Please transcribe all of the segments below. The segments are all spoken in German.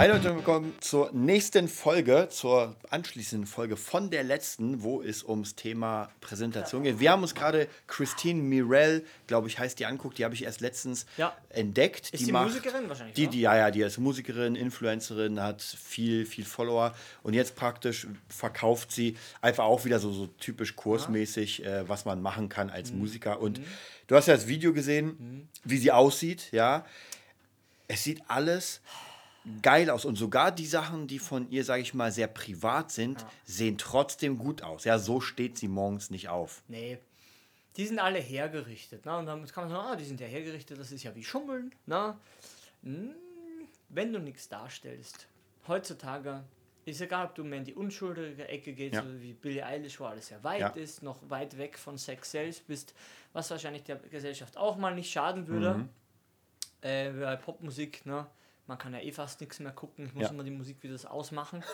Hi Leute und willkommen zur nächsten Folge, zur anschließenden Folge von der letzten, wo es ums Thema Präsentation geht. Wir haben uns gerade Christine Mirel, glaube ich, heißt die anguckt, die habe ich erst letztens Ja. entdeckt. Ist die macht, Musikerin wahrscheinlich, Die, die, ja, ja, die ist Musikerin, Influencerin, hat viel, viel Follower und jetzt praktisch verkauft sie einfach auch wieder so, so typisch kursmäßig, äh, was man machen kann Mhm. als Musiker. Und du hast ja das Video gesehen, wie sie aussieht, ja. Es sieht alles geil aus. Und sogar die Sachen, die von ihr, sage ich mal, sehr privat sind, sehen trotzdem gut aus. Ja, so steht sie morgens nicht auf. Nee. Die sind alle hergerichtet. Ne? Und dann kann man sagen, ah, die sind ja hergerichtet, das ist ja wie Schummeln. Ne? Hm, Wenn du nichts darstellst, heutzutage ist egal, ob du mehr in die unschuldige Ecke gehst, Ja. so wie Billie Eilish, wo alles sehr weit Ja. ist, noch weit weg von Sex selbst bist, was wahrscheinlich der Gesellschaft auch mal nicht schaden würde. Mhm. Äh, bei Popmusik, ne? Man kann ja eh fast nichts mehr gucken. Ich muss Ja. immer die Musik wieder ausmachen.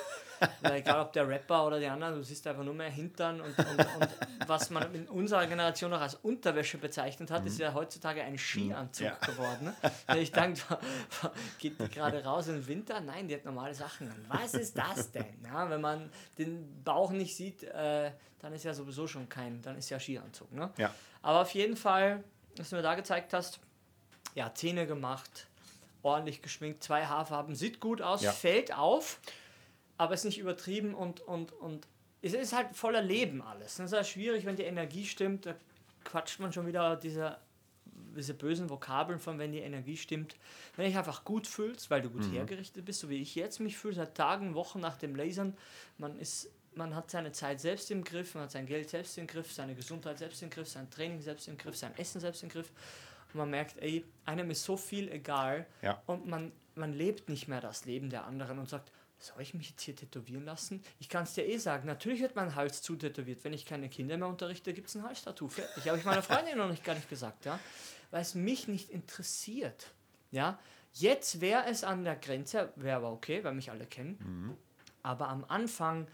Weil egal ob der Rapper oder die anderen, du siehst einfach nur mehr Hintern und, und, und was man in unserer Generation noch als Unterwäsche bezeichnet hat, ist ja heutzutage ein Skianzug Mhm. Ja. geworden. Ne? Ich denke, geht die gerade raus im Winter? Nein, die hat normale Sachen an. Was ist das denn? Ja, wenn man den Bauch nicht sieht, äh, dann ist ja sowieso schon kein, dann ist ja Skianzug. Ne? Ja. Aber auf jeden Fall, was du mir da gezeigt hast, ja, Zähne gemacht, ordentlich geschminkt, zwei Haarfarben, sieht gut aus, Ja. fällt auf, aber ist nicht übertrieben und, und, und es ist halt voller Leben alles. Das ist ja schwierig, wenn die Energie stimmt, da quatscht man schon wieder diese, diese bösen Vokabeln von, wenn die Energie stimmt. Wenn du dich einfach gut fühlst, weil du gut hergerichtet bist, so wie ich jetzt mich fühle, seit Tagen, Wochen nach dem Lasern, man ist man hat seine Zeit selbst im Griff, man hat sein Geld selbst im Griff, seine Gesundheit selbst im Griff, sein Training selbst im Griff, sein Essen selbst im Griff. Und man merkt, ey, einem ist so viel egal Ja. und man, man lebt nicht mehr das Leben der anderen und sagt, soll ich mich jetzt hier tätowieren lassen? Ich kann es dir eh sagen, natürlich wird mein Hals zutätowiert. Wenn ich keine Kinder mehr unterrichte, gibt es ein Halstattoo. Fertig. Habe ich meiner Freundin noch nicht gar nicht gesagt, ja. Weil es mich nicht interessiert. Ja. Jetzt wäre es an der Grenze, wäre aber okay, weil mich alle kennen. Aber am Anfang,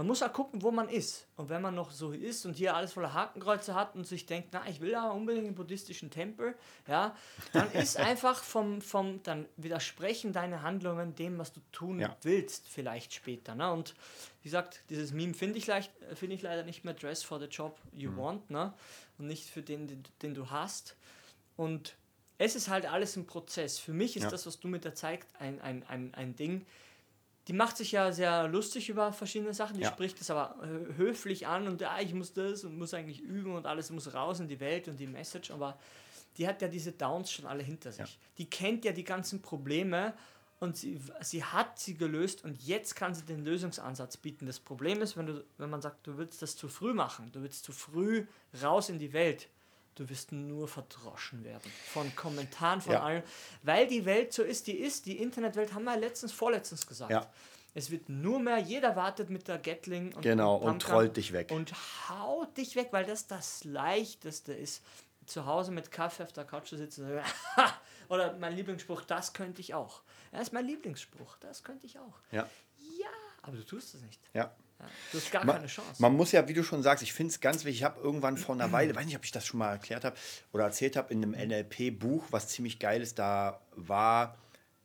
man muss auch gucken, wo man ist. Und wenn man noch so ist und hier alles voller Hakenkreuze hat und sich denkt, na, ich will aber unbedingt einen buddhistischen Tempel, ja, dann ist einfach vom, vom, dann widersprechen deine Handlungen dem, was du tun Ja. willst, vielleicht später. Ne? Und wie gesagt, dieses Meme finde ich, leicht, finde ich leider nicht mehr Dress for the Job you want, ne? Und nicht für den, den, den du hast. Und es ist halt alles ein Prozess. Für mich ist Ja. das, was du mir da zeigst, ein, ein, ein, ein Ding. Die macht sich ja sehr lustig über verschiedene Sachen, die Ja. spricht es aber höflich an und ja, ich muss das und muss eigentlich üben und alles muss raus in die Welt und die Message, aber die hat ja diese Downs schon alle hinter sich. Die kennt ja die ganzen Probleme und sie, sie hat sie gelöst und jetzt kann sie den Lösungsansatz bieten. Das Problem ist, wenn, du, wenn man sagt, du willst das zu früh machen, du willst zu früh raus in die Welt, du wirst nur verdroschen werden von Kommentaren, von Ja. allen, weil die Welt so ist, die ist. Die Internetwelt haben wir letztens, vorletztens gesagt. Ja. Es wird nur mehr, jeder wartet mit der Gatling und, Genau, und trollt dich weg. Und haut dich weg, weil das das Leichteste ist. Zu Hause mit Kaffee auf der Couch zu sitzen und sagen, oder mein Lieblingsspruch, das könnte ich auch. Das ist mein Lieblingsspruch, das könnte ich auch. Ja. Ja, aber du tust es nicht. Ja. Ja, du hast gar Ma- keine Chance. Man muss ja, wie du schon sagst, ich finde es ganz wichtig. Ich habe irgendwann vor einer Weile, weiß nicht, ob ich das schon mal erklärt habe oder erzählt habe, in einem NLP-Buch, was ziemlich geil ist, da war,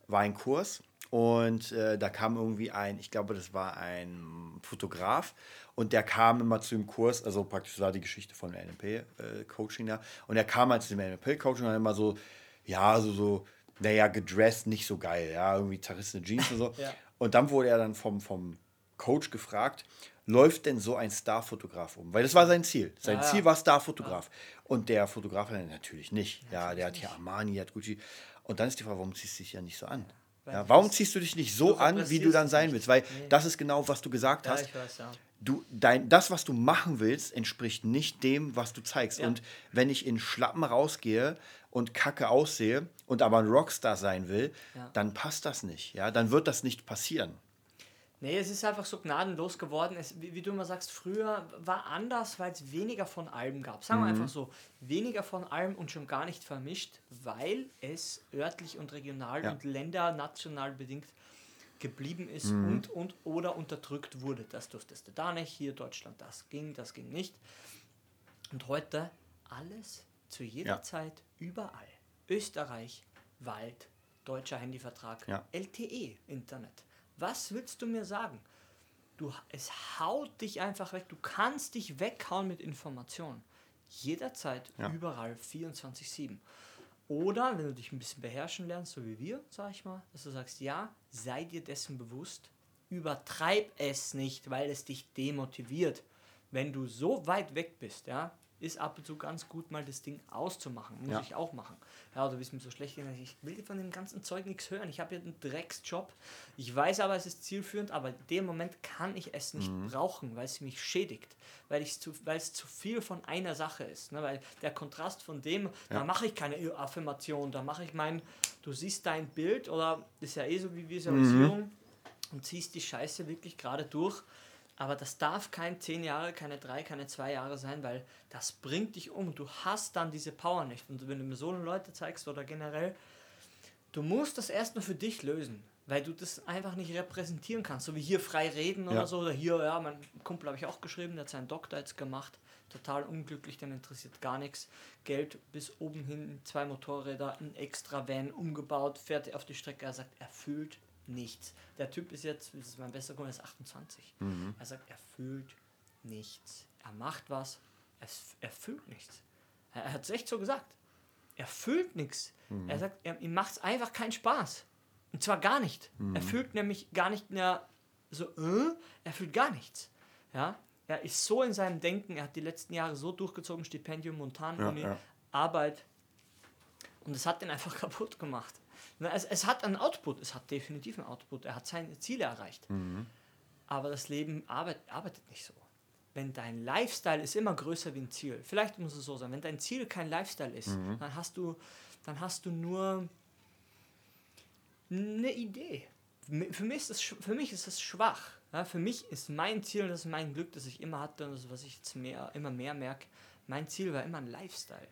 war ein Kurs und äh, da kam irgendwie ein, ich glaube, das war ein Fotograf und der kam immer zu dem Kurs, also praktisch war die Geschichte von NLP-Coaching da und er kam halt zu dem NLP-Coaching und dann immer so, ja, so, so, naja, gedressed, nicht so geil, ja, irgendwie zerrissene Jeans und so. Ja. Und dann wurde er dann vom, vom Coach gefragt, läuft denn so ein Starfotograf um? Weil das war sein Ziel. Sein Ja, ja. Ziel war Starfotograf. Und der Fotograf hat natürlich nicht. Ja, der hat hier Armani, hat Gucci. Und dann ist die Frage, warum ziehst du dich ja nicht so an? Ja, warum ziehst du dich nicht so an, wie du dann sein willst? Weil Nee. das ist genau, was du gesagt ja, hast. weiß, ja. Du, dein, das, was du machen willst, entspricht nicht dem, was du zeigst. Ja. Und wenn ich in Schlappen rausgehe und kacke aussehe und aber ein Rockstar sein will, Ja. dann passt das nicht. Ja? Dann wird das nicht passieren. Nee, es ist einfach so gnadenlos geworden. Es, wie, wie du immer sagst, früher war anders, weil es weniger von allem gab. Sagen wir einfach so, weniger von allem und schon gar nicht vermischt, weil es örtlich und regional Ja. und ländernational bedingt geblieben ist und, und oder unterdrückt wurde. Das durftest du da nicht, hier Deutschland, das ging, das ging nicht. Und heute alles zu jeder Ja. Zeit, überall. Österreich, Wald, deutscher Handyvertrag, Ja. LTE, Internet. Was willst du mir sagen? Du, es haut dich einfach weg. Du kannst dich weghauen mit Informationen. Jederzeit, Ja. überall, 24-7. Oder, wenn du dich ein bisschen beherrschen lernst, so wie wir, sag ich mal, dass du sagst, ja, sei dir dessen bewusst, übertreib es nicht, weil es dich demotiviert. Wenn du so weit weg bist, ja, ist ab und zu ganz gut, mal das Ding auszumachen. Muss Ja. ich auch machen. Ja, oder wie es mir so schlecht geht, ich will von dem ganzen Zeug nichts hören. Ich habe hier einen Drecksjob. Ich weiß aber, es ist zielführend, aber in dem Moment kann ich es nicht brauchen, weil es mich schädigt. Weil, ich zu, weil es zu viel von einer Sache ist. Ne? Weil der Kontrast von dem, da mache ich keine Affirmation, da mache ich mein, du siehst dein Bild oder ist ja eh so wie Visualisierung und ziehst die Scheiße wirklich gerade durch. Aber das darf kein 10 Jahre, keine 3, keine 2 Jahre sein, weil das bringt dich um. Du hast dann diese Power nicht. Und wenn du mir so Leute zeigst oder generell, du musst das erstmal für dich lösen, weil du das einfach nicht repräsentieren kannst. So wie hier frei reden oder Ja. so. Oder hier, ja, mein Kumpel habe ich auch geschrieben, der hat seinen Doktor jetzt gemacht. Total unglücklich, den interessiert gar nichts. Geld bis oben hin, zwei Motorräder, ein extra Van umgebaut, fährt auf die Strecke. Er sagt, er fühlt nichts. Der Typ ist jetzt, das ist mein bester Kunde, ist 28. Er sagt, er fühlt nichts. Er macht was, es, er fühlt nichts. Er, er hat es echt so gesagt. Er fühlt nichts. Er sagt, er, ihm macht es einfach keinen Spaß. Und zwar gar nicht. Er fühlt nämlich gar nicht mehr so, äh, er fühlt gar nichts. Ja? Er ist so in seinem Denken, er hat die letzten Jahre so durchgezogen, Stipendium, Montanuni, Ja, ja. Arbeit. Und es hat ihn einfach kaputt gemacht. Es, es hat einen Output, es hat definitiv einen Output. Er hat seine Ziele erreicht. Aber das Leben arbeit, arbeitet nicht so. Wenn dein Lifestyle ist immer größer wie ein Ziel. Vielleicht muss es so sein. Wenn dein Ziel kein Lifestyle ist, dann hast du, dann hast du nur eine Idee. Für mich ist es, für mich ist es schwach. Ja, für mich ist mein Ziel, und das ist mein Glück, das ich immer hatte und das, was ich jetzt mehr, immer mehr merke, mein Ziel war immer ein Lifestyle.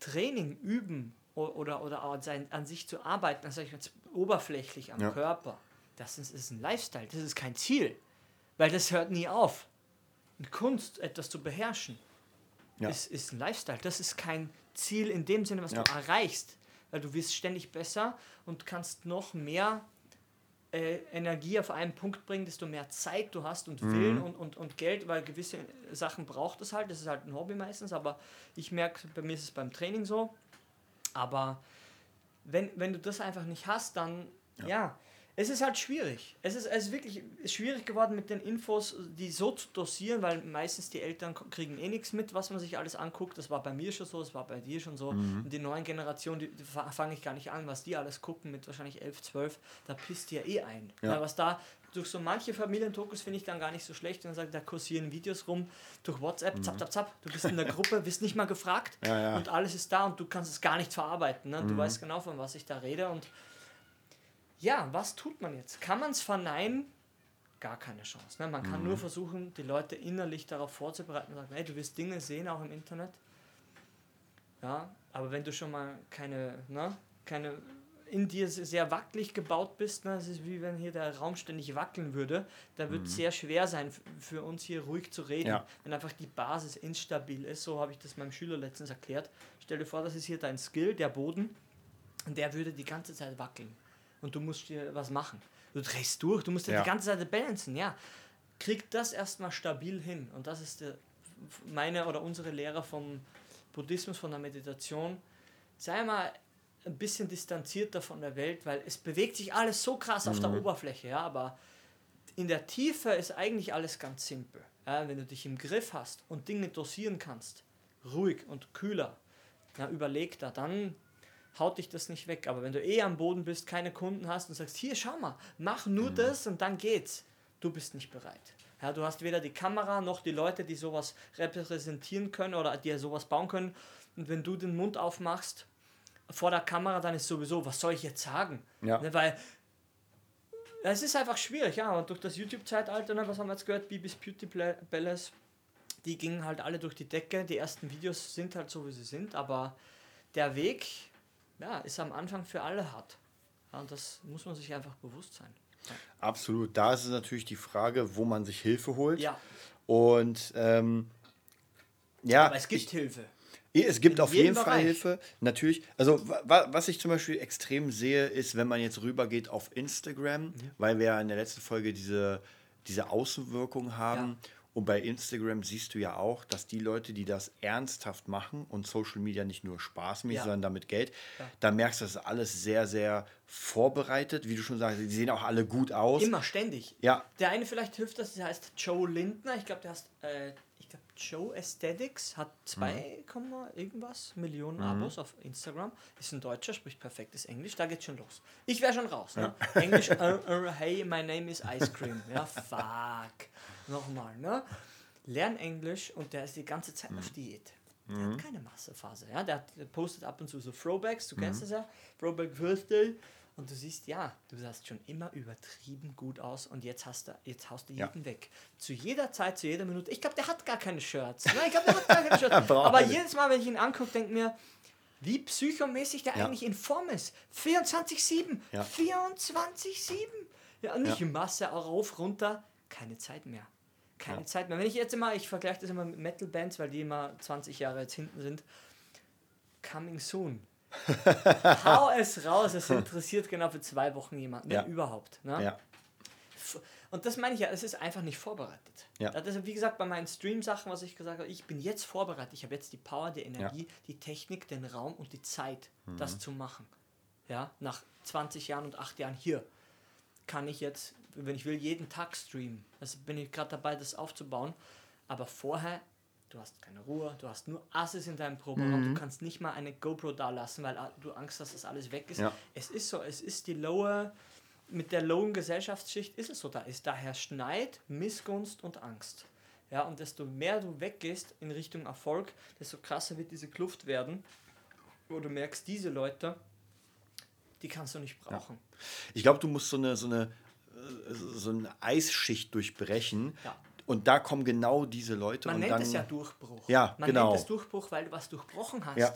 Training, üben oder, oder an, sein, an sich zu arbeiten, das sage ich jetzt oberflächlich am Ja. Körper, das ist, ist ein Lifestyle, das ist kein Ziel. Weil das hört nie auf. Und Kunst, etwas zu beherrschen, Ja. ist, ist ein Lifestyle. Das ist kein Ziel in dem Sinne, was Ja. du erreichst. Weil du wirst ständig besser und kannst noch mehr äh, Energie auf einen Punkt bringen, desto mehr Zeit du hast und Willen und, und, und Geld, weil gewisse Sachen braucht es halt. Das ist halt ein Hobby meistens, aber ich merke, bei mir ist es beim Training so. Aber wenn, wenn du das einfach nicht hast, dann ja. Es ist halt schwierig. Es ist, es ist wirklich schwierig geworden mit den Infos, die so zu dosieren, weil meistens die Eltern kriegen eh nichts mit, was man sich alles anguckt. Das war bei mir schon so, das war bei dir schon so. Und die neuen Generationen, die, die fange ich gar nicht an, was die alles gucken mit wahrscheinlich 11, 12, da pisst dir eh ein. Ja. Weil was da durch so manche Familientokus finde ich dann gar nicht so schlecht, wenn man sagt, da kursieren Videos rum durch WhatsApp, zapp, zapp, zapp. Du bist in der Gruppe, wirst nicht mal gefragt Ja, ja. und alles ist da und du kannst es gar nicht verarbeiten. Ne? Du weißt genau, von was ich da rede. Und ja, was tut man jetzt? Kann man es verneinen? Gar keine Chance. Ne? Man kann nur versuchen, die Leute innerlich darauf vorzubereiten und sagen, hey, du wirst Dinge sehen, auch im Internet. Ja, aber wenn du schon mal keine, ne, keine in dir se- sehr wackelig gebaut bist, ne, es ist wie wenn hier der Raum ständig wackeln würde, da wird es sehr schwer sein, für uns hier ruhig zu reden, Ja. wenn einfach die Basis instabil ist. So habe ich das meinem Schüler letztens erklärt. Stell dir vor, das ist hier dein Skill, der Boden, und der würde die ganze Zeit wackeln. Und du musst dir was machen. Du drehst durch, du musst dir Ja. die ganze Zeit balancen, ja. Krieg das erstmal stabil hin. Und das ist der, meine oder unsere Lehre vom Buddhismus, von der Meditation. Sei mal ein bisschen distanzierter von der Welt, weil es bewegt sich alles so krass auf der Oberfläche, ja, aber in der Tiefe ist eigentlich alles ganz simpel. Ja, wenn du dich im Griff hast und Dinge dosieren kannst, ruhig und kühler, ja, überlegter, dann haut dich das nicht weg. Aber wenn du eh am Boden bist, keine Kunden hast und sagst, hier, schau mal, mach nur das und dann geht's, du bist nicht bereit. Ja, du hast weder die Kamera noch die Leute, die sowas repräsentieren können oder die sowas bauen können. Und wenn du den Mund aufmachst vor der Kamera, dann ist sowieso, was soll ich jetzt sagen? Ja. Ne, weil es ist einfach schwierig, ja. Und durch das YouTube-Zeitalter, ne, was haben wir jetzt gehört, Bibis Beauty Palace, die gingen halt alle durch die Decke. Die ersten Videos sind halt so, wie sie sind, aber der Weg, ja, ist am Anfang für alle hart. Ja, und das muss man sich einfach bewusst sein. Absolut. Da ist es natürlich die Frage, wo man sich Hilfe holt. Ja. Und ähm, ja, Aber es gibt Hilfe. Ja, Es gibt In auf jeden Fall Bereich. Hilfe, natürlich. Also wa- wa- was ich zum Beispiel extrem sehe, ist, wenn man jetzt rübergeht auf Instagram, Mhm. weil wir ja in der letzten Folge diese, diese Außenwirkung haben. Und bei Instagram siehst du ja auch, dass die Leute, die das ernsthaft machen und Social Media nicht nur spaßmäßig, Ja. sondern damit Geld, da merkst du, das ist alles sehr, sehr vorbereitet. Wie du schon sagst, die sehen auch alle gut aus. Immer, ständig. Ja. Der eine vielleicht hilft das, der heißt Joe Lindner. Ich glaube, der heißt, äh, ich glaube, Joe Aesthetics, hat 2, Komma irgendwas Millionen Abos auf Instagram. Ist ein Deutscher, spricht perfektes Englisch. Da geht's schon los. Ich wäre schon raus. Ne? Englisch, uh, uh, hey, my name is Ice Cream. Ja, fuck. Nochmal, ne? Lern Englisch und der ist die ganze Zeit auf Diät. Der hat keine Massephase. Ja? Der, hat, der postet ab und zu so Throwbacks, du kennst das ja. Throwback Birthday. Und du siehst, ja, du sahst schon immer übertrieben gut aus und jetzt hast du, jetzt haust du Ja. jeden weg. Zu jeder Zeit, zu jeder Minute. Ich glaube, der hat gar keine Shirts. Nein, ich glaube, der hat gar keine Shirts. Aber jedes Mal, wenn ich ihn angucke, denke mir, wie psychomäßig der Ja. eigentlich in Form ist. 24-7. Ja. 24-7. Ja, und nicht Ja. Masse rauf, runter. Keine Zeit mehr. Keine Ja. Zeit mehr. Wenn ich jetzt immer, ich vergleiche das immer mit Metal-Bands, weil die immer 20 Jahre jetzt hinten sind. Coming soon. Hau es raus, es interessiert genau für zwei Wochen jemanden, Ja. wenn überhaupt. Ne? Ja. Und das meine ich ja, es ist einfach nicht vorbereitet. Ja. Das ist, wie gesagt, bei meinen Stream-Sachen, was ich gesagt habe, ich bin jetzt vorbereitet. Ich habe jetzt die Power, die Energie, die Technik, den Raum und die Zeit, das Mhm. zu machen. Ja, nach 20 Jahren und 8 Jahren hier kann ich jetzt, wenn ich will, jeden Tag streamen. Also bin ich gerade dabei, das aufzubauen. Aber vorher, du hast keine Ruhe, du hast nur Asses in deinem Proberaum, Mhm. du kannst nicht mal eine GoPro da lassen, weil ah, du Angst hast, dass alles weg ist. Ja. Es ist so, es ist die lower, mit der lowen Gesellschaftsschicht ist es so, da ist daher Schneid, Missgunst und Angst. Ja, und desto mehr du weggehst in Richtung Erfolg, desto krasser wird diese Kluft werden, wo du merkst, diese Leute, die kannst du nicht brauchen. Ich glaube, du musst so eine, so eine, so eine Eisschicht durchbrechen. Ja. Und da kommen genau diese Leute Man und nennt dann. es ja Durchbruch. Ja, Man genau. nennt es Durchbruch, weil du was durchbrochen hast. Ja.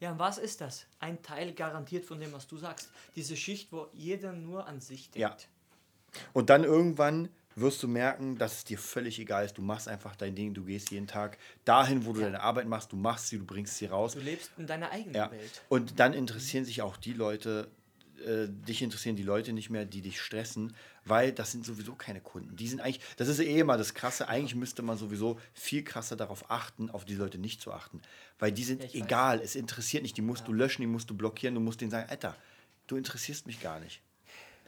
Ja, und was ist das? Ein Teil garantiert von dem, was du sagst. Diese Schicht, wo jeder nur an sich denkt. Ja. Und dann irgendwann wirst du merken, dass es dir völlig egal ist. Du machst einfach dein Ding, du gehst jeden Tag dahin, wo du deine Arbeit machst, du machst sie, du bringst sie raus. Du lebst in deiner eigenen Ja. Welt. Und dann interessieren sich auch die Leute, äh, dich interessieren die Leute nicht mehr, die dich stressen, weil das sind sowieso keine Kunden. Die sind eigentlich, das ist eh immer das Krasse, eigentlich müsste man sowieso viel krasser darauf achten, auf die Leute nicht zu achten. Weil die sind Ja, ich weiß. egal, es interessiert nicht, die musst du löschen, die musst du blockieren, du musst denen sagen, Alter, du interessierst mich gar nicht.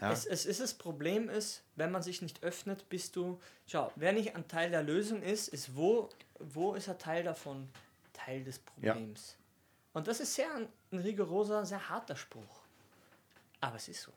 Ja? Es, es ist das Problem ist, wenn man sich nicht öffnet, bist du. Schau, wer nicht ein Teil der Lösung ist, ist wo, wo ist er Teil davon? Teil des Problems. Und das ist sehr ein, ein rigoroser, sehr harter Spruch. Aber es ist so.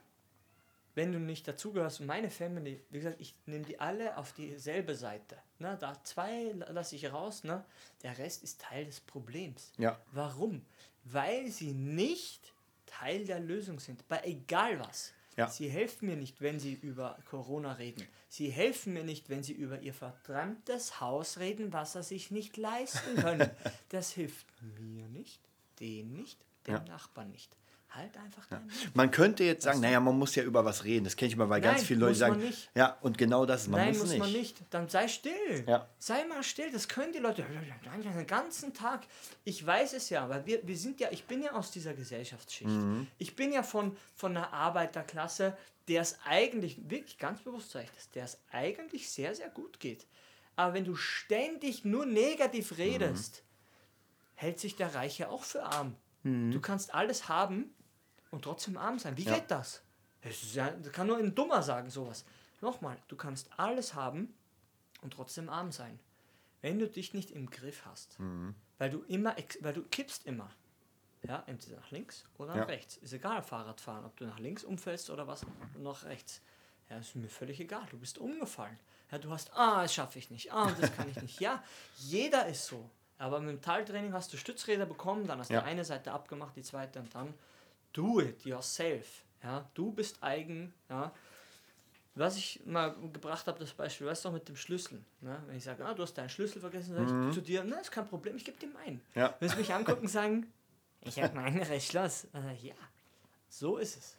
Wenn du nicht dazugehörst, meine Family, wie gesagt, ich nehme die alle auf dieselbe Seite. Ne? Da zwei lasse ich raus, ne? der Rest ist Teil des Problems. Ja. Warum? Weil sie nicht Teil der Lösung sind, bei egal was. Ja. Sie helfen mir nicht, wenn sie über Corona reden. Sie helfen mir nicht, wenn sie über ihr verdammtes Haus reden, was sie sich nicht leisten können. Das hilft mir nicht, denen nicht, dem Ja. Nachbarn nicht. Halt einfach Mund. Man könnte jetzt sagen, naja, man muss ja über was reden. Das kenne ich mal, weil ganz Nein, viele Leute sagen, nicht. ja, und genau das, man Nein, muss, muss nicht. man nicht. Dann sei still. Ja. Sei mal still. Das können die Leute den ganzen Tag. Ich weiß es ja, weil wir, wir sind ja, ich bin ja aus dieser Gesellschaftsschicht. Mhm. Ich bin ja von, von einer Arbeiterklasse, der es eigentlich, wirklich ganz bewusst sage ich das, der es eigentlich sehr, sehr gut geht. Aber wenn du ständig nur negativ redest, hält sich der Reiche auch für arm. Du kannst alles haben und trotzdem arm sein. Wie Ja. geht das? Das, ja, das kann nur ein Dummer sagen, sowas. Nochmal, du kannst alles haben und trotzdem arm sein. Wenn du dich nicht im Griff hast, weil du immer, weil du kippst immer. Ja, entweder nach links oder nach Ja. rechts. Ist egal, Fahrradfahren, ob du nach links umfällst oder was, nach rechts. Ja, ist mir völlig egal. Du bist umgefallen. Ja, du hast, ah, das schaffe ich nicht. Ah, das kann ich nicht. Ja, jeder ist so. Aber mit dem Teiltraining hast du Stützräder bekommen, dann hast Ja. du eine Seite abgemacht, die zweite und dann do it yourself. Ja, du bist eigen. Ja. Was ich mal gebracht habe, das Beispiel, weißt du, mit dem Schlüssel. Ne? Wenn ich sage, ah, du hast deinen Schlüssel vergessen, sage ich zu dir, na, ist kein Problem, ich gebe dir meinen. Ja. Wenn sie mich angucken und sagen, ich habe mein Schloss. Äh, ja, so ist es.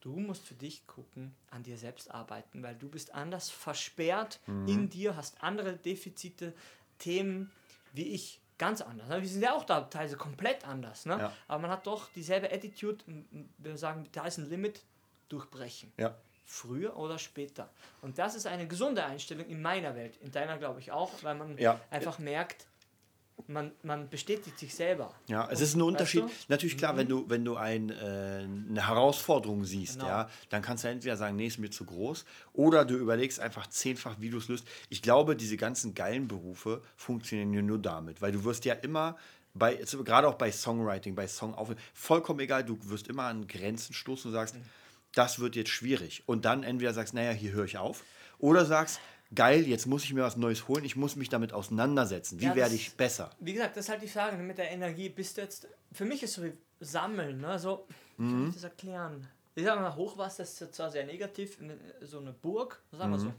Du musst für dich gucken, an dir selbst arbeiten, weil du bist anders versperrt in dir, hast andere Defizite, Themen wie ich, ganz anders. ne? Wir sind ja auch da teilweise komplett anders, ne? Ja. aber man hat doch dieselbe Attitude. Wir sagen, da ist ein Limit, durchbrechen. Ja. Früher oder später. Und das ist eine gesunde Einstellung in meiner Welt, in deiner glaube ich auch, weil man Ja. einfach merkt, man, man bestätigt sich selber. Ja, es ist ein Unterschied. du? Natürlich klar, wenn du, wenn du ein, äh, eine Herausforderung siehst, Genau. ja, dann kannst du entweder sagen, nee, ist mir zu groß, oder du überlegst einfach zehnfach, wie du es löst. Ich glaube, diese ganzen geilen Berufe funktionieren nur damit, weil du wirst ja immer bei, gerade auch bei Songwriting, bei Songaufnehmen, vollkommen egal, du wirst immer an Grenzen stoßen und sagst, das wird jetzt schwierig. Und dann entweder sagst, naja, hier höre ich auf, oder sagst, geil, jetzt muss ich mir was Neues holen, ich muss mich damit auseinandersetzen. Wie Ja, werde ich besser? Wie gesagt, das ist halt die Frage mit der Energie. Bist du jetzt, für mich ist so wie Sammeln, ne? so, Mhm. soll ich das erklären? Ich sage mal, Hochwasser ist zwar sehr negativ, ne- so eine Burg, sagen wir Mhm. so.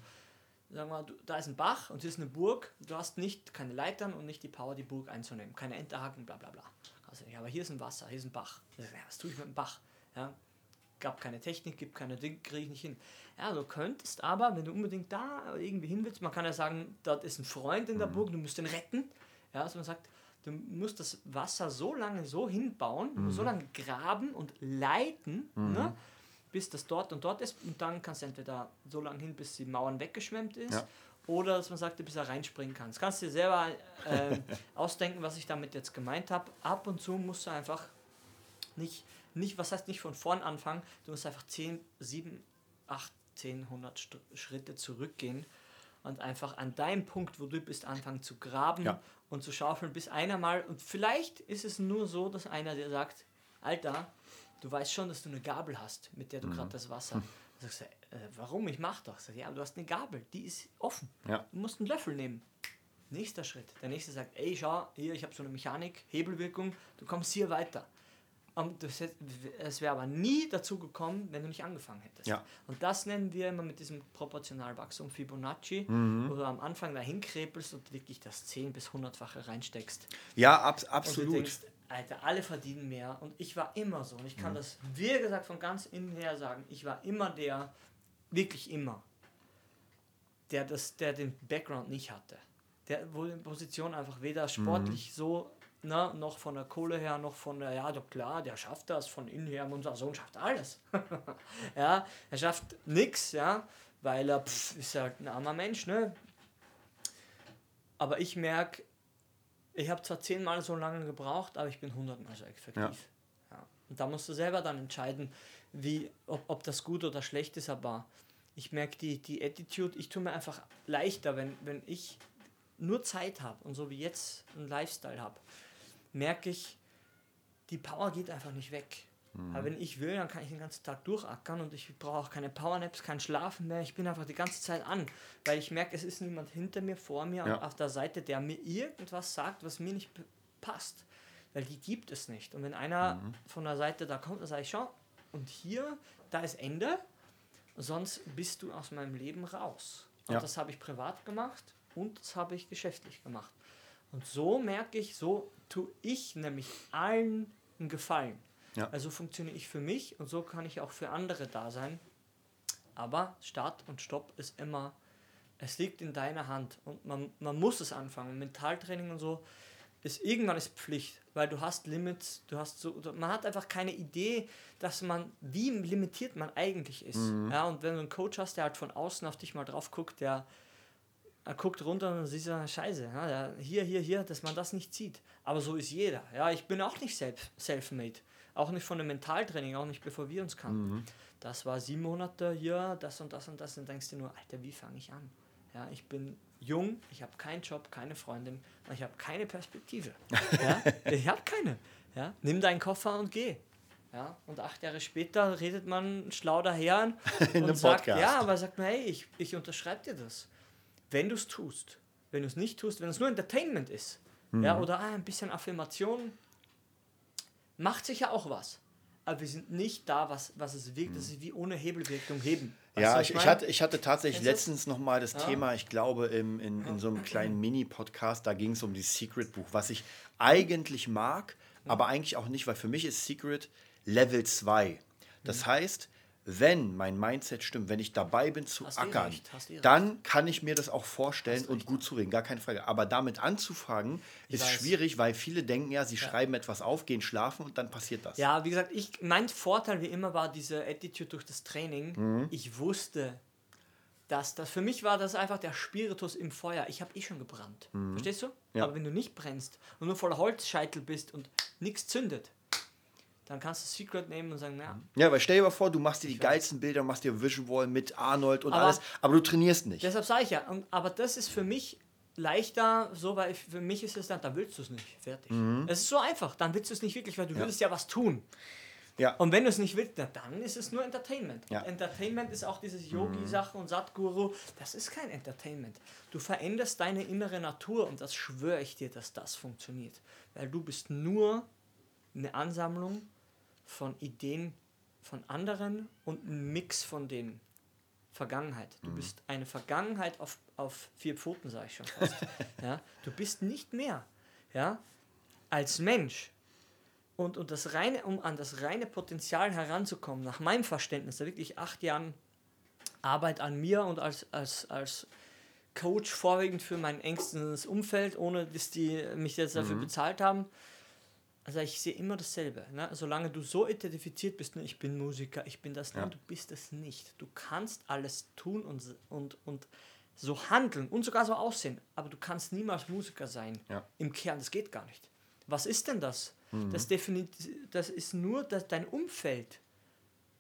Sagen wir, da ist ein Bach und hier ist eine Burg. Du hast nicht keine Leitern und nicht die Power, die Burg einzunehmen. Keine Enterhaken, bla bla bla. Also, ja, aber hier ist ein Wasser, hier ist ein Bach. Ja, was tue ich mit dem Bach? Ja, gab keine Technik, gibt keine Dinge, kriege ich nicht hin. Ja, du könntest aber, wenn du unbedingt da irgendwie hin willst, man kann ja sagen, dort ist ein Freund in der Mhm. Burg, du musst ihn retten. Ja, also man sagt, du musst das Wasser so lange so hinbauen, Mhm. so lange graben und leiten, ne, bis das dort und dort ist. Und dann kannst du entweder so lange hin, bis die Mauern weggeschwemmt ist. Ja. Oder dass man sagt, bis er reinspringen kann. Das kannst du dir selber äh, ausdenken, was ich damit jetzt gemeint habe. Ab und zu musst du einfach nicht, nicht, was heißt nicht von vorn anfangen, du musst einfach 10, 7, 8, 10, 100 St Schritte zurückgehen und einfach an deinem Punkt, wo du bist, anfangen zu graben Ja. und zu schaufeln, bis einer mal, und vielleicht ist es nur so, dass einer dir sagt, Alter, du weißt schon, dass du eine Gabel hast, mit der du gerade das Wasser. Dann sagst du, äh, warum? Ich mach doch. Sag, ja, du hast eine Gabel, die ist offen. Ja. Du musst einen Löffel nehmen. Nächster Schritt. Der nächste sagt, ey, schau, hier, ich habe so eine Mechanik, Hebelwirkung, du kommst hier weiter. Und es wäre aber nie dazu gekommen, wenn du nicht angefangen hättest. Ja. Und das nennen wir immer mit diesem Proportionalwachstum Fibonacci, Mhm. wo du am Anfang dahin krepelst und wirklich das 10- bis 100-fache reinsteckst. Ja, ab, absolut. denkst, Alter, alle verdienen mehr. Und ich war immer so. Und ich Mhm. kann das, wie gesagt, von ganz innen her sagen, ich war immer der, wirklich immer, der, das, der den Background nicht hatte. Der, wo die Position einfach weder sportlich so, ne, noch von der Kohle her, noch von der, ja, doch klar, der schafft das, von innen her, unser Sohn schafft alles. ja, er schafft nichts, ja, weil er, pff, ist halt ein armer Mensch, ne. Aber ich merke, ich habe zwar zehnmal so lange gebraucht, aber ich bin hundertmal so effektiv. Ja. Und da musst du selber dann entscheiden, wie, ob, ob das gut oder schlecht ist, aber ich merke die, die Attitude, ich tue mir einfach leichter, wenn, wenn ich nur Zeit habe und so wie jetzt einen Lifestyle habe, merke ich, die Power geht einfach nicht weg. Aber wenn ich will, dann kann ich den ganzen Tag durchackern und ich brauche auch keine Powernaps, kein Schlafen mehr. Ich bin einfach die ganze Zeit an, weil ich merke, es ist niemand hinter mir, vor mir Ja. auf der Seite, der mir irgendwas sagt, was mir nicht passt. Weil die gibt es nicht. Und wenn einer von der Seite da kommt, dann sage ich, schau, und hier, da ist Ende, sonst bist du aus meinem Leben raus. Und Ja. das habe ich privat gemacht und das habe ich geschäftlich gemacht. Und so merke ich, so tue ich nämlich allen einen Gefallen. Ja. Also funktioniere ich für mich und so kann ich auch für andere da sein. Aber Start und Stopp ist immer, es liegt in deiner Hand und man, man muss es anfangen. Mentaltraining und so ist irgendwann ist Pflicht, weil du hast Limits, du hast so, man hat einfach keine Idee, dass man, wie limitiert man eigentlich ist. Ja, und wenn du einen Coach hast, der halt von außen auf dich mal drauf guckt, der er guckt runter und dann siehst du, scheiße, ja, hier, hier, hier, dass man das nicht sieht. Aber so ist jeder. Ja, ich bin auch nicht self- self-made. Auch nicht von dem Mentaltraining, auch nicht bevor wir uns kannten. Das war sieben Monate hier, das und das und das. Und denkst du nur, Alter, wie fange ich an? Ja, ich bin jung, ich habe keinen Job, keine Freundin und ich habe keine Perspektive. ja, ich habe keine. Ja, nimm deinen Koffer und geh. Ja, und acht Jahre später redet man schlau daher In und sagt, Podcast. ja, aber sagt man, hey, ich, ich unterschreibe dir das. Wenn du es tust. Wenn du es nicht tust, wenn es nur Entertainment ist. Ja, Mhm. oder ah, ein bisschen Affirmation, macht sicher auch was. Aber wir sind nicht da, was, was es wirkt. Das ist wie ohne Hebelwirkung heben. Du, Ja, was ich, ich, hatte, ich hatte tatsächlich das? letztens noch mal das Thema, ich glaube, im, in, in so einem kleinen Mini-Podcast, da ging es um dieses Secret-Buch, was ich eigentlich mag, aber eigentlich auch nicht, weil für mich ist Secret Level 2. Das heißt, wenn mein Mindset stimmt, wenn ich dabei bin zu Hast ackern, recht, dann kann ich mir das auch vorstellen und gut zu reden, gar keine Frage. Aber damit anzufangen ist weiß. schwierig, weil viele denken ja, sie schreiben etwas auf, gehen schlafen und dann passiert das. Ja, wie gesagt, ich, mein Vorteil wie immer war diese Attitude durch das Training. Mhm. Ich wusste, dass das für mich war das einfach der Spiritus im Feuer. Ich habe eh schon gebrannt. Verstehst du? Mhm. Ja. Aber wenn du nicht brennst und nur voller Holzscheitel bist und nichts zündet, dann kannst du Secret nehmen und sagen, na, Ja, weil stell dir mal vor, du machst dir die geilsten Bilder, machst dir Vision Wall mit Arnold und Aber- alles, aber du trainierst nicht. Deshalb sage ich ja, aber das ist für mich leichter, so weil für mich ist es dann, dann willst du es nicht. Fertig. Mhm. Es ist so einfach, dann willst du es nicht wirklich, weil du willst ja was tun. Ja. Und wenn du es nicht willst, dann ist es nur Entertainment. Ja. Entertainment ist auch dieses Yogi-Sache und Satguru. Das ist kein Entertainment. Du veränderst deine innere Natur und das schwöre ich dir, dass das funktioniert. Weil du bist nur eine Ansammlung von Ideen von anderen und ein Mix von den Vergangenheit. Du bist eine Vergangenheit auf, auf vier Pfoten, sage ich schon fast. ja? Du bist nicht mehr ja? als Mensch. Und, und das reine, um an das reine Potenzial heranzukommen, nach meinem Verständnis, da wirklich acht Jahren Arbeit an mir und als, als, als Coach vorwiegend für mein engstes Umfeld, ohne dass die mich jetzt dafür bezahlt haben. Also ich sehe immer dasselbe. Ne? Solange du so identifiziert bist, ne, ich bin Musiker, ich bin das, nein, du bist es nicht. Du kannst alles tun und, und, und so handeln und sogar so aussehen, aber du kannst niemals Musiker sein. Ja. Im Kern, das geht gar nicht. Was ist denn das? Das, defini das ist nur dass dein Umfeld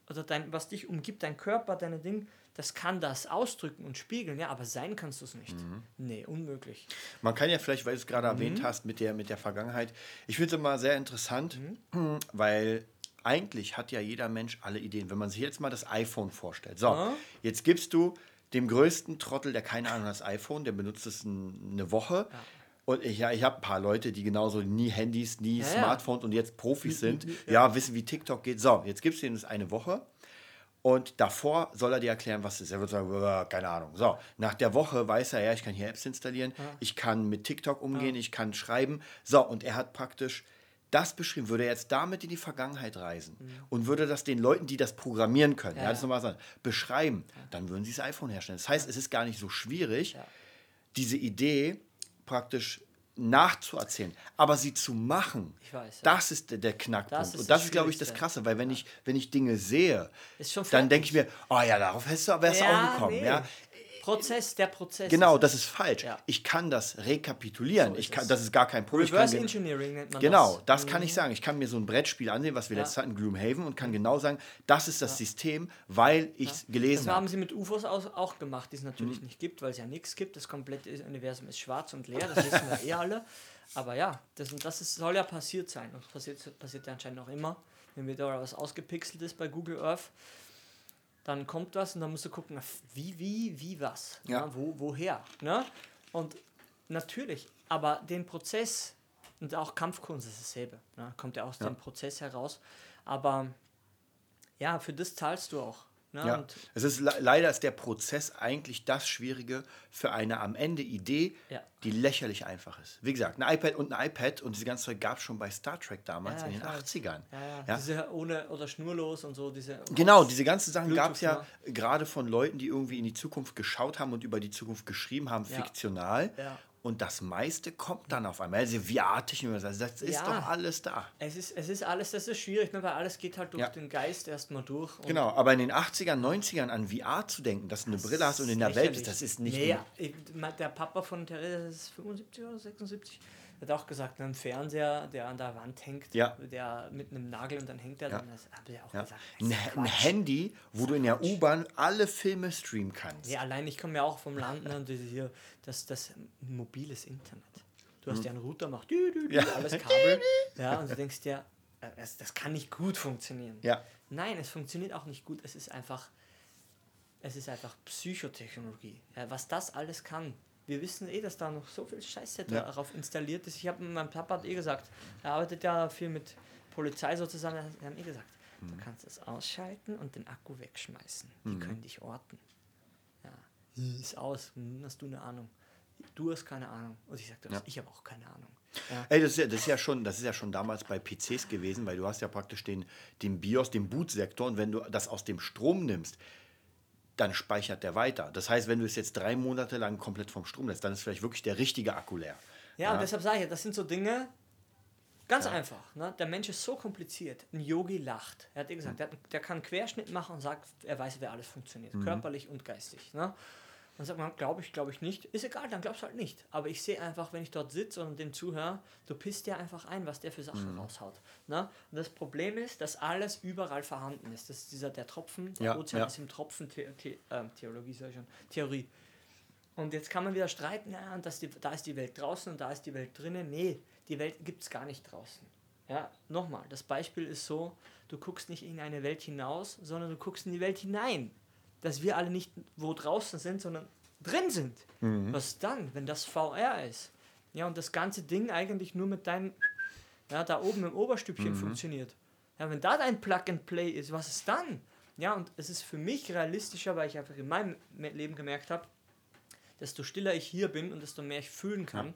oder dein, was dich umgibt, dein Körper, deine Dinge, das kann das ausdrücken und spiegeln, ja, aber sein kannst du es nicht. Nee, unmöglich. Man kann ja vielleicht, weil du es gerade Mhm. erwähnt hast mit der, mit der Vergangenheit, ich finde es immer sehr interessant, Mhm. weil eigentlich hat ja jeder Mensch alle Ideen. Wenn man sich jetzt mal das iPhone vorstellt. So, Ja. jetzt gibst du dem größten Trottel, der keine Ahnung hat, das iPhone, der benutzt es ein, eine Woche. Und ich, ja, ich habe ein paar Leute, die genauso nie Handys, nie Ja, ja. Smartphones und jetzt Profis sind, ja. wissen, wie TikTok geht. So, jetzt gibst du ihnen das eine Woche. Und davor soll er dir erklären, was ist. Er wird sagen, "Äh, keine Ahnung. So, nach der Woche weiß er, ja, ich kann hier Apps installieren, ich kann mit TikTok umgehen, ich kann schreiben. So, und er hat praktisch das beschrieben. Würde er jetzt damit in die Vergangenheit reisen und würde das den Leuten, die das programmieren können, ja, Ja. das nochmal sagen, beschreiben, dann würden sie das iPhone herstellen. Das heißt, es ist gar nicht so schwierig, diese Idee praktisch nachzuerzählen, aber sie zu machen, weiß, ja. das ist der, Knackpunkt. Das ist und das ist, glaube ich, das. Krasse, weil wenn ich, wenn ich Dinge sehe, dann denke ich mir, oh ja, darauf wärst du, wärst du auch gekommen. nee. Ja? Prozess, der Prozess. Genau, das ist falsch. Ja. Ich kann das rekapitulieren. So ich kann, das ist gar kein Problem. Reverse gen- Engineering nennt man Genau, das. das kann ich sagen. Ich kann mir so ein Brettspiel ansehen, was wir Ja. letztes hatten, Gloomhaven, und kann genau sagen, das ist das System, weil ich es Das gelesen haben habe. sie mit UFOs auch gemacht, die es natürlich Mhm. nicht gibt, weil es ja nichts gibt. Das komplette Universum ist schwarz und leer, das wissen wir eh alle. Aber ja, das, und das ist, soll ja passiert sein. Und das passiert, passiert ja anscheinend auch immer. Wenn wieder was ausgepixelt ist bei Google Earth, dann kommt was und dann musst du gucken, wie, wie, wie was. Ja. Ne? Wo, woher. Ne? Und natürlich, aber den Prozess, und auch Kampfkunst ist dasselbe, ne? kommt ja aus dem Prozess heraus. Aber ja, für das zahlst du auch. Ne? Ja. Und Es ist le- leider ist der Prozess eigentlich das Schwierige für eine am Ende Idee, Ja. die lächerlich einfach ist. Wie gesagt, ein iPad und ein iPad und diese ganze Zeug gab es schon bei Star Trek damals Ja, in den weiß. 80ern. Ja? Diese ohne oder schnurlos und so, diese. Genau, diese ganzen Sachen gab es ja gerade von Leuten, die irgendwie in die Zukunft geschaut haben und über die Zukunft geschrieben haben, fiktional. Und das meiste kommt dann auf einmal. Also VR-Technologie, also das ist Ja. doch alles da. Es ist, es ist alles, das ist schwierig, ne, weil alles geht halt durch Ja. den Geist erstmal durch. Genau, aber in den 80ern, 90ern an VR zu denken, dass du eine Brille hast und in der Welt bist, das ist nicht. Nee, der Papa von Therese ist 75 oder 76. Hat auch gesagt, ein Fernseher, der an der Wand hängt, Ja. der mit einem Nagel und dann hängt er, Ja. dann das habe ich auch Ja. gesagt. Ein. Handy, wo du in der U-Bahn alle Filme streamen kannst. Ja, allein ich komme ja auch vom Land ne, und hier, das, das mobiles Internet. Du hast ja einen Router, macht dü, dü, dü, Ja. alles Kabel. Ja, und du denkst dir, äh, das, das kann nicht gut funktionieren. Ja. Nein, es funktioniert auch nicht gut. Es ist einfach, es ist einfach Psychotechnologie. Ja, was das alles kann. Wir wissen eh, dass da noch so viel Scheiße Ja. darauf installiert ist. Ich habe mein Papa hat eh gesagt, er arbeitet ja viel mit Polizei so zusammen. Wir haben eh gesagt, Mhm. du kannst es ausschalten und den Akku wegschmeißen. Die können dich orten. Ja. Ist aus, hm, hast du eine Ahnung. du hast keine Ahnung. Und ich sage, ja. ich habe auch keine Ahnung. Ja. Ey, das ist ja, das ist ja schon, das ist ja schon damals bei PCs gewesen, weil du hast ja praktisch den, den BIOS, den Bootsektor und wenn du das aus dem Strom nimmst, dann speichert der weiter. Das heißt, wenn du es jetzt drei Monate lang komplett vom Strom lässt, dann ist vielleicht wirklich der richtige Akku leer. Ja, ja. und deshalb sage ich, das sind so Dinge, ganz ja. einfach. Ne? Der Mensch ist so kompliziert. Ein Yogi lacht. Er hat dir gesagt, mhm. der, der, kann einen Querschnitt machen und sagt, er weiß, wie alles funktioniert, mhm. körperlich und geistig. Ne? Dann sagt man, glaube ich, glaube ich nicht. Ist egal, dann glaubst du halt nicht. Aber ich sehe einfach, wenn ich dort sitze und dem zuhöre, du pisst dir einfach ein, was der für Sachen mhm. raushaut. Ne? Und das Problem ist, dass alles überall vorhanden ist. Das ist dieser, der Tropfen, der ja, Ozean ja. ist im Tropfen, The The äh, Theologie, sag ich schon, Theorie. Und jetzt kann man wieder streiten, ja, und das die, da ist die Welt draußen und da ist die Welt drinnen. Nee, die Welt gibt es gar nicht draußen. Ja, nochmal, das Beispiel ist so, du guckst nicht in eine Welt hinaus, sondern du guckst in die Welt hinein dass wir alle nicht wo draußen sind, sondern drin sind. Mhm. Was dann, wenn das VR ist? Ja, und das ganze Ding eigentlich nur mit deinem, ja, da oben im Oberstübchen mhm. funktioniert. Ja, wenn da dein Plug and Play ist, was ist dann? Ja, und es ist für mich realistischer, weil ich einfach in meinem Leben gemerkt habe, desto stiller ich hier bin und desto mehr ich fühlen kann, ja.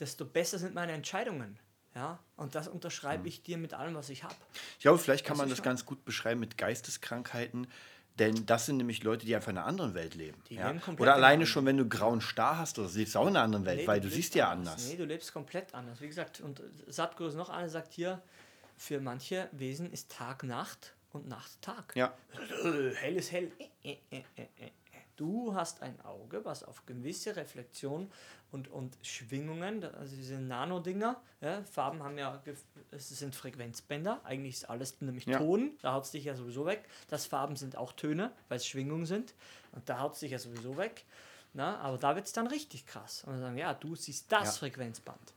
desto besser sind meine Entscheidungen. Ja, und das unterschreibe mhm. ich dir mit allem, was ich habe. Ich glaube, vielleicht kann man das ganz gut beschreiben mit Geisteskrankheiten. Denn das sind nämlich Leute, die einfach in einer anderen Welt leben. Ja? Oder alleine schon, wenn du grauen Star hast, oder siehst du auch in einer anderen Welt, nee, weil du, du siehst ja anders. Nee, du lebst komplett anders. Wie gesagt, und Satguru ist noch einer, sagt hier, für manche Wesen ist Tag Nacht und Nacht Tag. Ja. Hell ist hell. Du hast ein Auge, was auf gewisse Reflexion und, und Schwingungen, also diese Nano-Dinger, ja, Farben haben ja, es sind Frequenzbänder, eigentlich ist alles nämlich ja. Ton, da haut es dich ja sowieso weg. Das Farben sind auch Töne, weil es Schwingungen sind und da haut es dich ja sowieso weg. Na, aber da wird es dann richtig krass. Und dann sagen, ja, du siehst das ja. Frequenzband.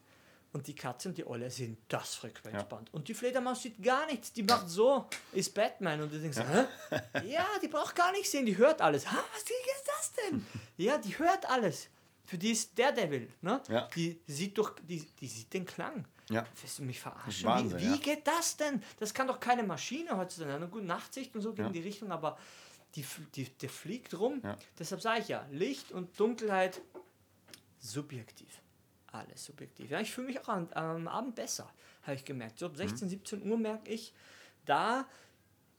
Und die Katze und die Olle sehen das Frequenzband. Ja. Und die Fledermaus sieht gar nichts. Die macht so, ist Batman. Und du denkst, ja. ja, die braucht gar nichts sehen. Die hört alles. Ha, was ist das denn? ja, die hört alles. Für die ist der Devil. Ne? Ja. Die, sieht durch, die, die sieht den Klang. Ja. Willst du mich verarschen? Wahnsinn, wie, wie geht das denn? Das kann doch keine Maschine heutzutage. Eine gute Nachtsicht und so geht in die Richtung, aber die, die, der fliegt rum. Deshalb sage ich ja, Licht und Dunkelheit subjektiv alles subjektiv. Ja, ich fühle mich auch am, am Abend besser, habe ich gemerkt. So ab 16, mhm. 17 Uhr merke ich, da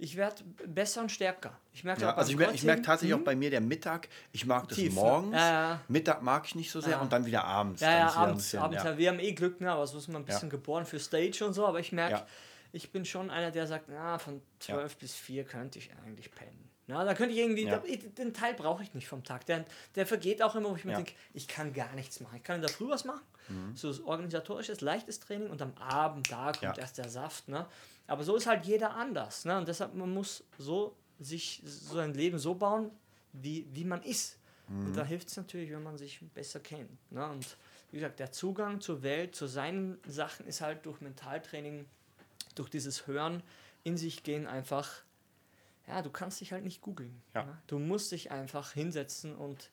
ich werde besser und stärker. Ich merke ja, also ich, merke, ich merke tatsächlich auch hm? bei mir der Mittag, ich mag das Tief, ne? morgens, ja, ja. Mittag mag ich nicht so sehr und dann wieder abends. Ja, ja, abends, bisschen, abends wir haben eh Glück, ne, aber so ist man ein bisschen geboren für Stage und so, aber ich merke, ich bin schon einer, der sagt, na, von 12 bis 4 könnte ich eigentlich pennen. Na, da könnte ich irgendwie, ja. den Teil brauche ich nicht vom Tag. Der, der vergeht auch immer, wo ich mir ja. denke, ich kann gar nichts machen. Ich kann in der Früh was machen, mhm. so organisatorisches, leichtes Training und am Abend, da kommt ja. erst der Saft. Ne? Aber so ist halt jeder anders. Ne? Und deshalb, man muss so sich so ein Leben so bauen, wie, wie man ist. Mhm. Und da hilft es natürlich, wenn man sich besser kennt. Ne? Und wie gesagt, der Zugang zur Welt, zu seinen Sachen ist halt durch Mentaltraining, durch dieses Hören, in sich gehen einfach ja, du kannst dich halt nicht googeln. Ja. ja. Du musst dich einfach hinsetzen und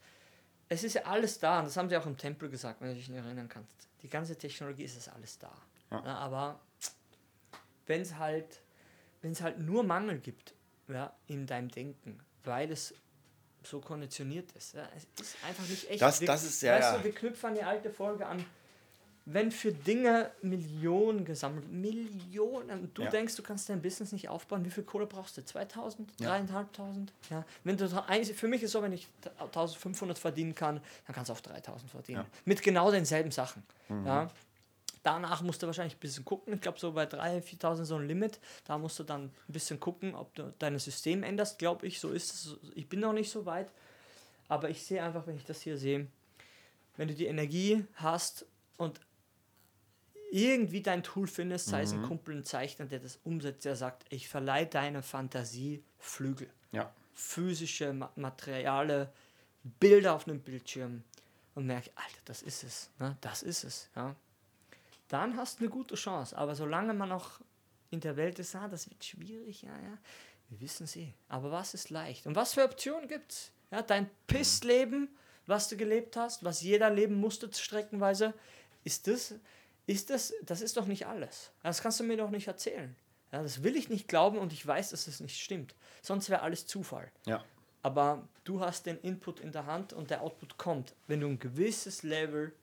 es ist ja alles da. Und das haben sie auch im Tempel gesagt, wenn du dich nicht erinnern kannst. Die ganze Technologie ist es alles da. Ja. Ja, aber wenn es halt, wenn es halt nur Mangel gibt ja, in deinem Denken, weil es so konditioniert ist, ja, es ist einfach nicht echt. Das, das ist ja, weißt du, wir knüpfen die alte Folge an wenn für Dinge Millionen gesammelt, Millionen, du ja. denkst, du kannst dein Business nicht aufbauen, wie viel Kohle brauchst du? 2000, ja. 3500? Ja. Wenn du, für mich ist so, wenn ich 1500 verdienen kann, dann kannst du auch 3000 verdienen. Ja. Mit genau denselben Sachen. Mhm. Ja. Danach musst du wahrscheinlich ein bisschen gucken. Ich glaube, so bei 3.000, 4.000 so ein Limit. Da musst du dann ein bisschen gucken, ob du dein System änderst, glaube ich. So ist es. Ich bin noch nicht so weit. Aber ich sehe einfach, wenn ich das hier sehe, wenn du die Energie hast und irgendwie dein Tool findest, sei es ein mhm. Kumpel, ein Zeichner, der das umsetzt, der sagt, ich verleihe deiner Fantasie Flügel. Ja. Physische Materiale, Bilder auf einem Bildschirm und merke, Alter, das ist es. Ne? Das ist es. Ja? Dann hast du eine gute Chance. Aber solange man noch in der Welt ist, ah, das wird schwierig, ja, ja. Wir wissen sie. Aber was ist leicht? Und was für Optionen gibt es? Ja, dein Pissleben, was du gelebt hast, was jeder leben musste, streckenweise, ist das ist das, das ist doch nicht alles. Das kannst du mir doch nicht erzählen. Ja, das will ich nicht glauben und ich weiß, dass es das nicht stimmt. Sonst wäre alles Zufall. Ja. Aber du hast den Input in der Hand und der Output kommt. Wenn du ein gewisses Level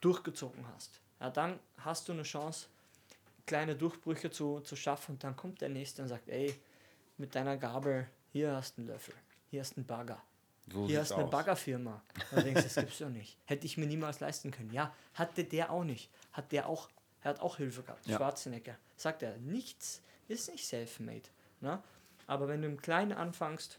durchgezogen hast, ja, dann hast du eine Chance, kleine Durchbrüche zu, zu schaffen und dann kommt der Nächste und sagt, ey, mit deiner Gabel, hier hast du einen Löffel, hier hast du einen Bagger. So Hier hast du eine. Baggerfirma. Da denkst du, das gibt's doch nicht. Hätte ich mir niemals leisten können. Ja, hatte der auch nicht. Hat der auch, er hat auch Hilfe gehabt. Ja. Schwarzenegger. Sagt er, nichts ist nicht self-made. Ne? Aber wenn du im Kleinen anfängst,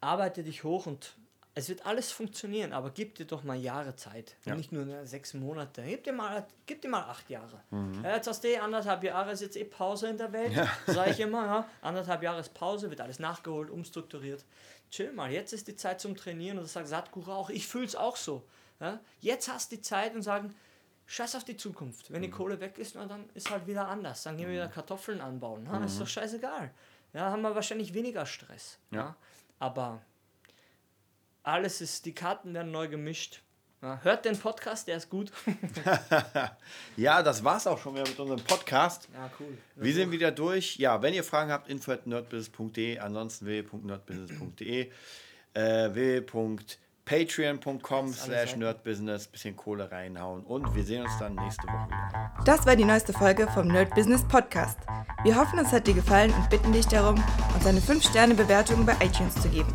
arbeite dich hoch und es wird alles funktionieren, aber gib dir doch mal Jahre Zeit. Ja. Nicht nur ne, sechs Monate. Gib dir mal, gib dir mal acht Jahre. Mhm. Ja, jetzt hast du eh anderthalb Jahre, ist jetzt eh Pause in der Welt. Sag ich immer, ja, anderthalb Jahre ist Pause, wird alles nachgeholt, umstrukturiert. Chill mal, jetzt ist die Zeit zum Trainieren und das sagt Sadhguru auch. Ich fühle es auch so. Ja? Jetzt hast du die Zeit und sagen, scheiß auf die Zukunft. Wenn die Kohle weg ist, na, dann ist halt wieder anders. Dann gehen wir wieder Kartoffeln anbauen. Ha? Ist doch scheißegal. Ja, haben wir wahrscheinlich weniger Stress. Ja. Aber alles ist, die Karten werden neu gemischt. Ja, hört den Podcast, der ist gut. Ja, das war's auch schon wieder mit unserem Podcast. Ja, cool. Wir sind wieder durch. Ja, wenn ihr Fragen habt, info.nerdbusiness.de, ansonsten www.nerdbusiness.de, äh, www.patreon.com slash nerdbusiness, bisschen Kohle reinhauen und wir sehen uns dann nächste Woche wieder. Das war die neueste Folge vom Nerd Business Podcast. Wir hoffen, es hat dir gefallen und bitten dich darum, uns eine 5-Sterne-Bewertung bei iTunes zu geben.